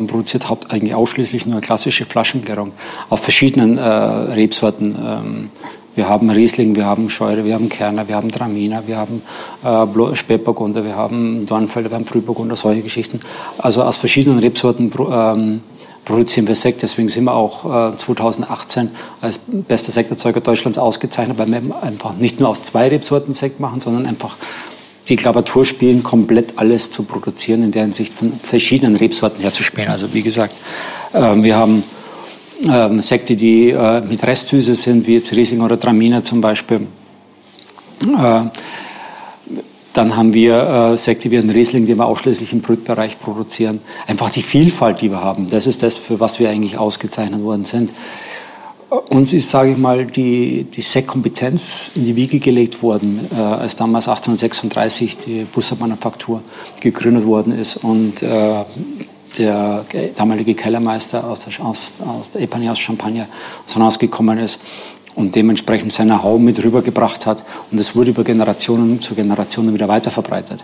produziert haupt eigentlich ausschließlich nur klassische Flaschengärung aus verschiedenen äh, Rebsorten. Ähm, wir haben Riesling, wir haben Scheure, wir haben Kerner, wir haben Traminer, wir haben äh, Spätburgunder, wir haben Dornfelder, wir haben Frühburgunder, solche Geschichten. Also aus verschiedenen Rebsorten ähm, produzieren wir Sekt. Deswegen sind wir auch äh, 2018 als bester Sekterzeuger Deutschlands ausgezeichnet, weil wir einfach nicht nur aus zwei Rebsorten Sekt machen, sondern einfach die Klaviatur spielen, komplett alles zu produzieren, in der Hinsicht von verschiedenen Rebsorten herzuspielen. Also wie gesagt, äh, wir haben äh, Sekte, die äh, mit Restsüße sind, wie jetzt Riesling oder Traminer zum Beispiel. Äh, dann haben wir äh, Sekte wie ein Riesling, den wir ausschließlich im Brütbereich produzieren. Einfach die Vielfalt, die wir haben, das ist das, für was wir eigentlich ausgezeichnet worden sind. Uns ist, sage ich mal, die, die SEC-Kompetenz in die Wiege gelegt worden, äh, als damals 1836 die Bussermanufaktur gegründet worden ist und äh, der damalige Kellermeister aus der, aus, aus der Epanie aus Champagner aus Haus gekommen ist und dementsprechend seine Hau mit rübergebracht hat. Und es wurde über Generationen zu Generationen wieder weiterverbreitet.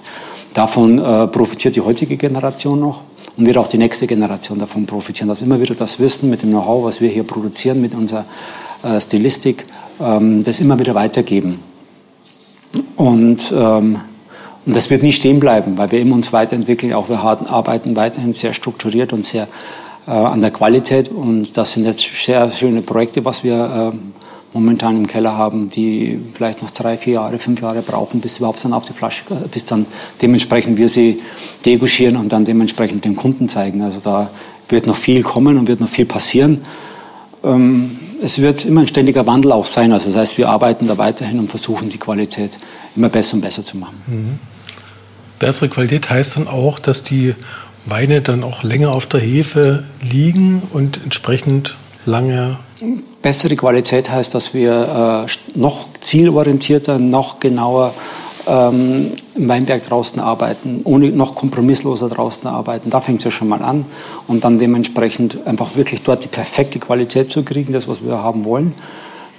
Davon äh, profitiert die heutige Generation noch und wird auch die nächste Generation davon profitieren, dass immer wieder das Wissen mit dem Know-how, was wir hier produzieren, mit unserer äh, Stilistik, ähm, das immer wieder weitergeben. Und, ähm, und das wird nicht stehen bleiben, weil wir immer uns weiterentwickeln. Auch wir arbeiten weiterhin sehr strukturiert und sehr äh, an der Qualität. Und das sind jetzt sehr schöne Projekte, was wir ähm, momentan im Keller haben, die vielleicht noch drei, vier Jahre, fünf Jahre brauchen, bis überhaupt dann auf die Flasche, bis dann dementsprechend wir sie deguschieren und dann dementsprechend dem Kunden zeigen. Also da wird noch viel kommen und wird noch viel passieren. Ähm, es wird immer ein ständiger Wandel auch sein. Also das heißt, wir arbeiten da weiterhin und versuchen die Qualität immer besser und besser zu machen. Mhm. Bessere Qualität heißt dann auch, dass die Weine dann auch länger auf der Hefe liegen und entsprechend lange Bessere Qualität heißt, dass wir äh, noch zielorientierter, noch genauer ähm, im Weinberg draußen arbeiten, ohne noch kompromissloser draußen arbeiten. Da fängt es ja schon mal an. Und dann dementsprechend einfach wirklich dort die perfekte Qualität zu kriegen, das, was wir haben wollen.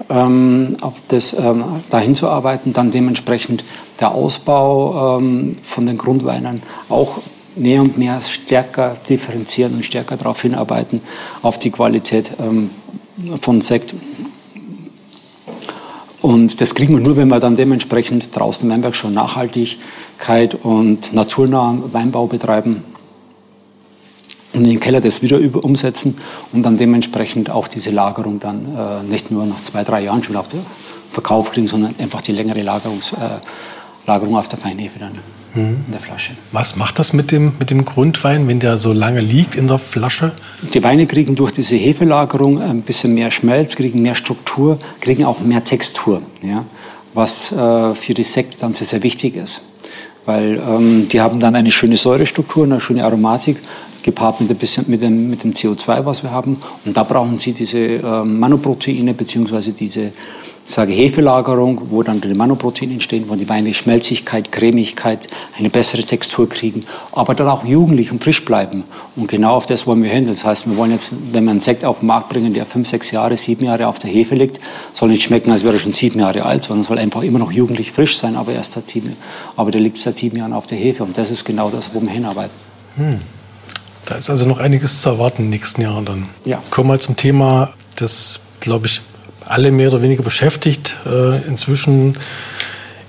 Ähm, auf das ähm, dahin zu arbeiten, dann dementsprechend der Ausbau ähm, von den Grundweinen auch mehr und mehr stärker differenzieren und stärker darauf hinarbeiten, auf die Qualität. Ähm, von Sekt. Und das kriegen wir nur, wenn wir dann dementsprechend draußen im Weinberg schon Nachhaltigkeit und naturnahen Weinbau betreiben. und im Keller das wieder über, umsetzen und dann dementsprechend auch diese Lagerung dann äh, nicht nur nach zwei, drei Jahren schon auf den Verkauf kriegen, sondern einfach die längere Lagerungs, äh, Lagerung auf der Feinhefe dann mhm. in der Flasche. Was macht das mit dem, mit dem Grundwein, wenn der so lange liegt in der Flasche? Die Weine kriegen durch diese Hefelagerung ein bisschen mehr Schmelz, kriegen mehr Struktur, kriegen auch mehr Textur, ja? was äh, für die Sekte dann sehr, sehr wichtig ist weil ähm, die haben dann eine schöne Säurestruktur, eine schöne Aromatik, gepaart mit, bisschen, mit, dem, mit dem CO2, was wir haben. Und da brauchen sie diese äh, Manoproteine beziehungsweise diese sage Hefelagerung, wo dann die Manoproteine entstehen, wo die Weine Schmelzigkeit, Cremigkeit, eine bessere Textur kriegen, aber dann auch jugendlich und frisch bleiben. Und genau auf das wollen wir hin. Das heißt, wir wollen jetzt, wenn wir einen Sekt auf den Markt bringen, der fünf, sechs Jahre, sieben Jahre auf der Hefe liegt, soll nicht schmecken, als wäre er schon sieben Jahre alt, sondern soll einfach immer noch jugendlich frisch sein, aber erst seit sieben, aber der liegt seit sieben Jahren auf der Hefe. Und das ist genau das, wo wir hinarbeiten. Hm. Da ist also noch einiges zu erwarten in den nächsten Jahren dann. Ja. Kommen wir zum Thema, das, glaube ich, alle mehr oder weniger beschäftigt. Äh, inzwischen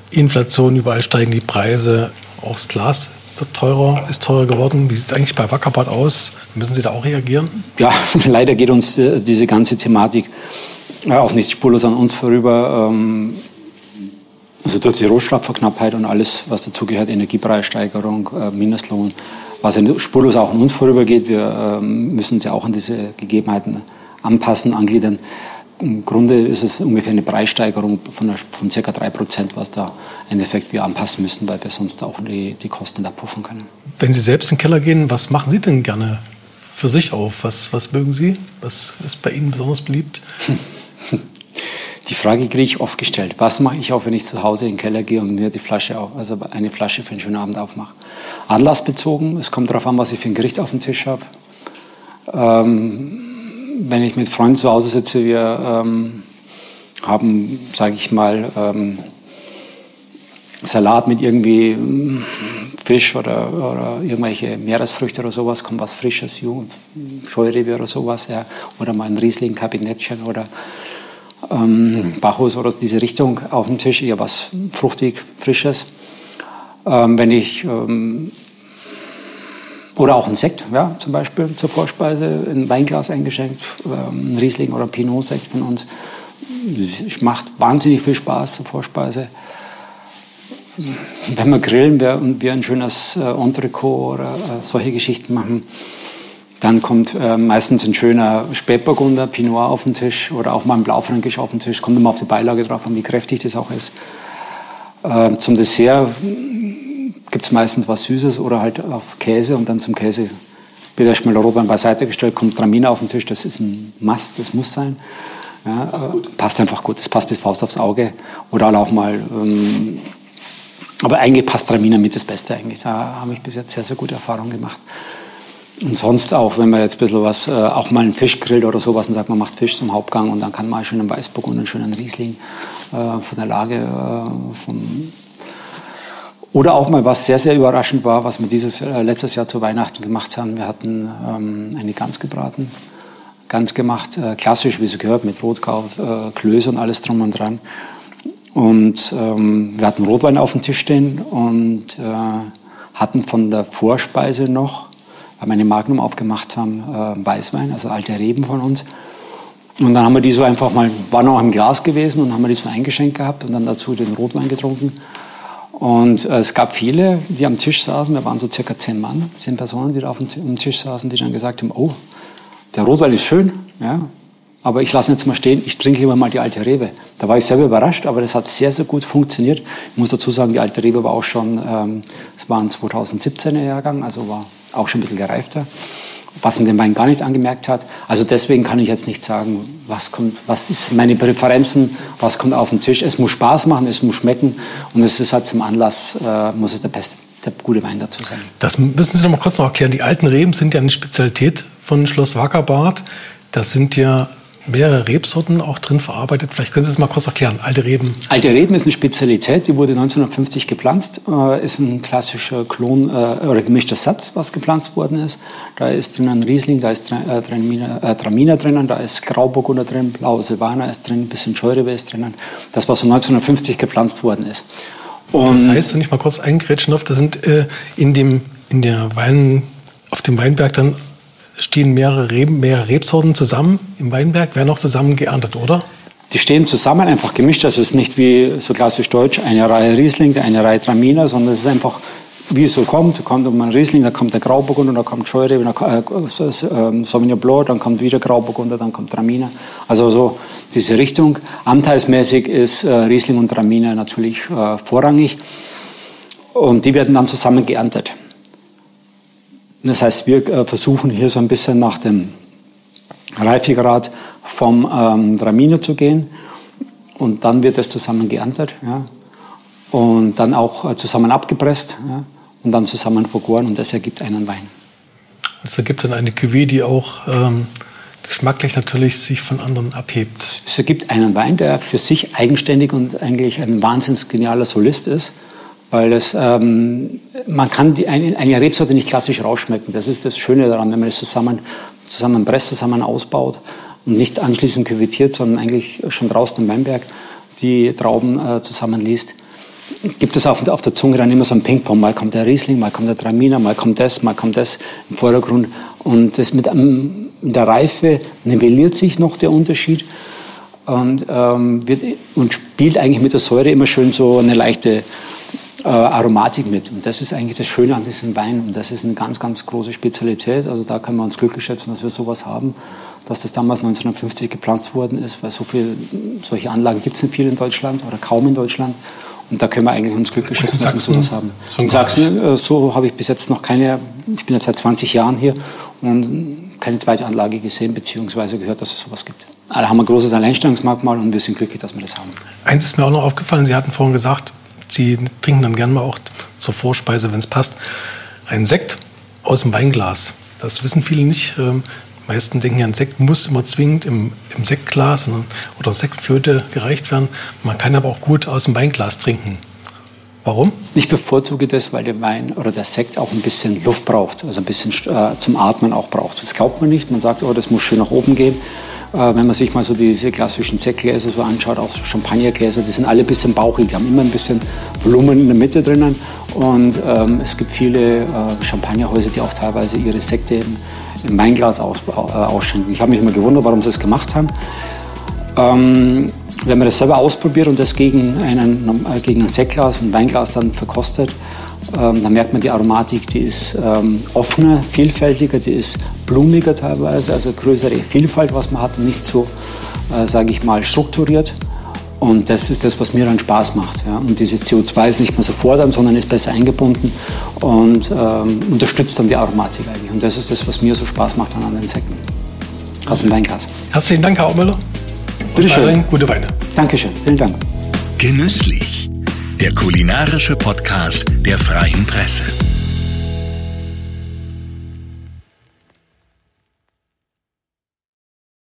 Inflation, überall steigen die Preise. Auch das Glas wird teurer, ist teurer geworden. Wie sieht es eigentlich bei Wackerbad aus? Müssen Sie da auch reagieren? Ja, leider geht uns äh, diese ganze Thematik äh, auch nicht spurlos an uns vorüber. Ähm, also durch die Rohstoffverknappheit und alles, was dazugehört, Energiepreissteigerung, Mindestlohn, was spurlos auch an uns vorübergeht. Wir ähm, müssen uns ja auch an diese Gegebenheiten anpassen, angliedern. Im Grunde ist es ungefähr eine Preissteigerung von, von ca. 3 Prozent, was da im Endeffekt wir anpassen müssen, weil wir sonst auch die, die Kosten abpuffern können. Wenn Sie selbst in den Keller gehen, was machen Sie denn gerne für sich auf? Was, was mögen Sie? Was ist bei Ihnen besonders beliebt? Die Frage kriege ich oft gestellt. Was mache ich auf, wenn ich zu Hause in den Keller gehe und mir die Flasche auf, also eine Flasche für einen schönen Abend aufmache? Anlassbezogen. Es kommt darauf an, was ich für ein Gericht auf dem Tisch habe. Ähm, wenn ich mit Freunden zu Hause sitze, wir ähm, haben, sage ich mal, ähm, Salat mit irgendwie ähm, Fisch oder, oder irgendwelche Meeresfrüchte oder sowas, kommt was Frisches, Scheurebe oder sowas, ja, oder mal ein Riesling, Kabinettchen oder ähm, Bacchus oder diese Richtung auf dem Tisch, eher was fruchtig, Frisches. Ähm, wenn ich ähm, oder auch ein Sekt, ja, zum Beispiel zur Vorspeise, ein Weinglas eingeschenkt, ähm, ein Riesling oder Pinot-Sekt von uns. Es macht wahnsinnig viel Spaß zur Vorspeise. Wenn wir grillen und wir ein schönes äh, Entrecot oder äh, solche Geschichten machen, dann kommt äh, meistens ein schöner Spätburgunder, Pinot auf den Tisch oder auch mal ein Blaufränkisch auf den Tisch. Kommt immer auf die Beilage drauf an, wie kräftig das auch ist. Zum Dessert gibt es meistens was Süßes oder halt auf Käse und dann zum Käse wird erstmal der Rotwein beiseite gestellt, kommt Traminer auf den Tisch, das ist ein Must, das muss sein. Ja, passt, passt, einfach gut, das passt bis Faust aufs Auge. Oder auch mal, ähm, aber eigentlich passt Traminer mit das Beste eigentlich. Da habe ich bis jetzt sehr, sehr gute Erfahrungen gemacht. Und sonst auch, wenn man jetzt ein bisschen was, äh, auch mal einen Fisch grillt oder sowas und sagt, man macht Fisch zum Hauptgang und dann kann man einen Weißburg und einen schönen Riesling äh, von der Lage, äh, vom oder auch mal was sehr, sehr überraschend war, was wir dieses äh, letztes Jahr zu Weihnachten gemacht haben. Wir hatten ähm, eine Gans gebraten, Gans gemacht, äh, klassisch, wie es gehört, mit Rotkraut, äh, Klöße und alles drum und dran. Und ähm, wir hatten Rotwein auf dem Tisch stehen und äh, hatten von der Vorspeise noch, weil wir eine Magnum aufgemacht haben, äh, Weißwein, also alte Reben von uns. Und dann haben wir die so einfach mal, war noch im Glas gewesen und haben wir die so eingeschenkt gehabt und dann dazu den Rotwein getrunken. Und äh, es gab viele, die am Tisch saßen, wir waren so circa zehn Mann, zehn Personen, die da auf dem Tisch saßen, die dann gesagt haben, oh, der Rotwein ist schön, ja, aber ich lasse ihn jetzt mal stehen, ich trinke lieber mal die alte Rebe. Da war ich selber überrascht, aber das hat sehr, sehr gut funktioniert. Ich muss dazu sagen, die alte Rebe war auch schon, ähm, es war ein 2017er Jahrgang, also war auch schon ein bisschen gereifter was man dem Wein gar nicht angemerkt hat. Also deswegen kann ich jetzt nicht sagen, was kommt, was ist meine Präferenzen, was kommt auf den Tisch. Es muss Spaß machen, es muss schmecken und es ist halt zum Anlass, äh, muss es der beste, der gute Wein dazu sein. Das müssen Sie noch mal kurz noch erklären. Die alten Reben sind ja eine Spezialität von Schloss Wackerbad. Das sind ja mehrere Rebsorten auch drin verarbeitet. Vielleicht können Sie es mal kurz erklären. Alte Reben. Alte Reben ist eine Spezialität, die wurde 1950 gepflanzt. Äh, ist ein klassischer Klon äh, oder gemischter Satz, was gepflanzt worden ist. Da ist drin ein Riesling, da ist äh, Traminer, äh, Traminer drinnen, da ist Grauburgunder drin, Blaue Silvaner ist drin, ein bisschen Scheurebe ist drinnen. Das, was so 1950 gepflanzt worden ist. Und das heißt, wenn ich mal kurz eingrätschen darf, da sind in dem in der Wein auf dem Weinberg dann stehen mehrere, Reben, mehrere Rebsorten zusammen im Weinberg, werden auch zusammen geerntet, oder? Die stehen zusammen, einfach gemischt. Das ist nicht wie so klassisch deutsch, eine Reihe Riesling, eine Reihe Traminer, sondern es ist einfach, wie es so kommt. kommt um ein Riesling, dann kommt der Grauburgunder, dann kommt Scheurebe, dann kommt äh, Sauvignon Blanc, dann kommt wieder Grauburgunder, dann kommt Traminer. Also so diese Richtung. Anteilsmäßig ist äh, Riesling und Traminer natürlich äh, vorrangig. Und die werden dann zusammen geerntet. Das heißt, wir äh, versuchen hier so ein bisschen nach dem Reifegrad vom ähm, Traminer zu gehen. Und dann wird es zusammen geerntet. Ja. Und dann auch äh, zusammen abgepresst. Ja. Und dann zusammen vergoren. Und das ergibt einen Wein. Das ergibt dann eine Cuvée, die auch ähm, geschmacklich natürlich sich von anderen abhebt. Es ergibt einen Wein, der für sich eigenständig und eigentlich ein wahnsinnig genialer Solist ist weil das, ähm, man kann die, eine, Rebsorte nicht klassisch rausschmecken. Das ist das Schöne daran, wenn man es zusammen, zusammen presst, zusammen ausbaut und nicht anschließend küvettiert, sondern eigentlich schon draußen im Weinberg die Trauben äh, zusammenliest. Gibt es auf, auf, der Zunge dann immer so ein Ping-Pong. Mal kommt der Riesling, mal kommt der Traminer, mal kommt das, mal kommt das im Vordergrund. Und das mit, ähm, mit der Reife nivelliert sich noch der Unterschied und, ähm, wird, und spielt eigentlich mit der Säure immer schön so eine leichte äh, Aromatik mit. Und das ist eigentlich das Schöne an diesem Wein. Und das ist eine ganz, ganz große Spezialität. Also da können wir uns glücklich schätzen, dass wir sowas haben, dass das damals 1950 gepflanzt worden ist, weil so viel, solche Anlagen gibt es nicht viel in Deutschland oder kaum in Deutschland. Und da können wir eigentlich uns glücklich schätzen, dass wir sowas haben. in Sachsen, äh, so habe ich bis jetzt noch keine, ich bin jetzt seit 20 Jahren hier und keine zweite Anlage gesehen, beziehungsweise gehört, dass es sowas gibt. Da haben wir ein großes Alleinstellungsmerkmal und wir sind glücklich, dass wir das haben. Eins ist mir auch noch aufgefallen, Sie hatten vorhin gesagt, Sie trinken dann gerne mal auch zur Vorspeise, wenn es passt, einen Sekt aus dem Weinglas. Das wissen viele nicht. Ähm, die meisten denken ja, ein Sekt muss immer zwingend im, im Sektglas oder Sektflöte gereicht werden. Man kann aber auch gut aus dem Weinglas trinken. Warum? Ich bevorzuge das, weil der Wein oder der Sekt auch ein bisschen Luft braucht, also ein bisschen äh, zum Atmen auch braucht. Das glaubt man nicht. Man sagt, oh, das muss schön nach oben gehen. Äh, wenn man sich mal so diese klassischen Sektgläser so anschaut, auch so Champagnergläser, die sind alle ein bisschen bauchig, die haben immer ein bisschen Volumen in der Mitte drinnen. Und ähm, es gibt viele äh, Champagnerhäuser, die auch teilweise ihre Sekte im, im Weinglas aus, äh, ausschenken. Ich habe mich immer gewundert, warum sie das gemacht haben. Ähm, wenn man das selber ausprobiert und das gegen, einen, äh, gegen ein Sektglas, ein Weinglas dann verkostet, ähm, dann merkt man die Aromatik, die ist ähm, offener, vielfältiger, die ist blumiger teilweise, also größere Vielfalt, was man hat, nicht so, äh, sage ich mal, strukturiert. Und das ist das, was mir dann Spaß macht. Ja. Und dieses CO2 ist nicht mehr so fordernd, sondern ist besser eingebunden und ähm, unterstützt dann die Aromatik eigentlich. Und das ist das, was mir so Spaß macht an den Säcken. Aus dem Weinglas. Herzlichen Dank, Herr Aumüller. Bitte schön. Gute Weine. Dankeschön. Vielen Dank. Genüsslich. Der kulinarische Podcast der Freien Presse.